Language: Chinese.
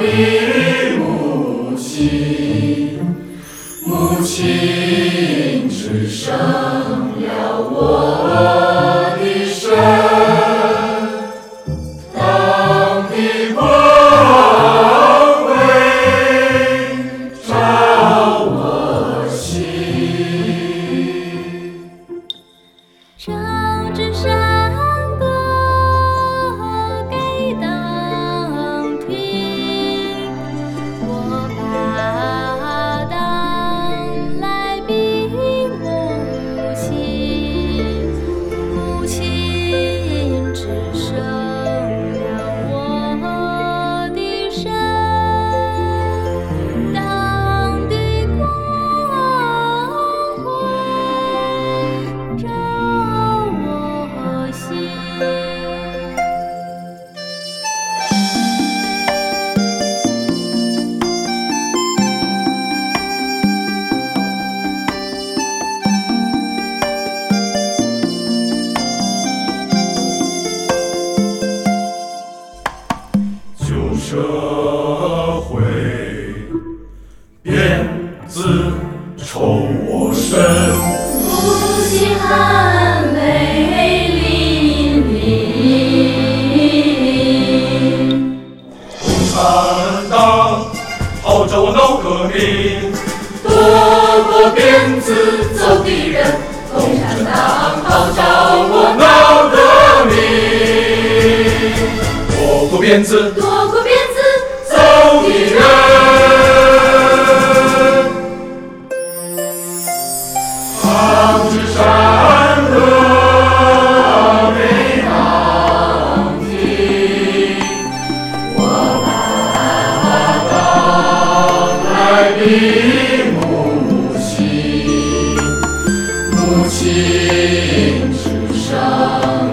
的母亲，母亲只剩了我的身。党的光辉照我心。唱支 Bye. 共产党号召我闹革命，夺过鞭子揍敌人，共产党号召我闹革命，夺过鞭子躲过的母亲，母亲之生。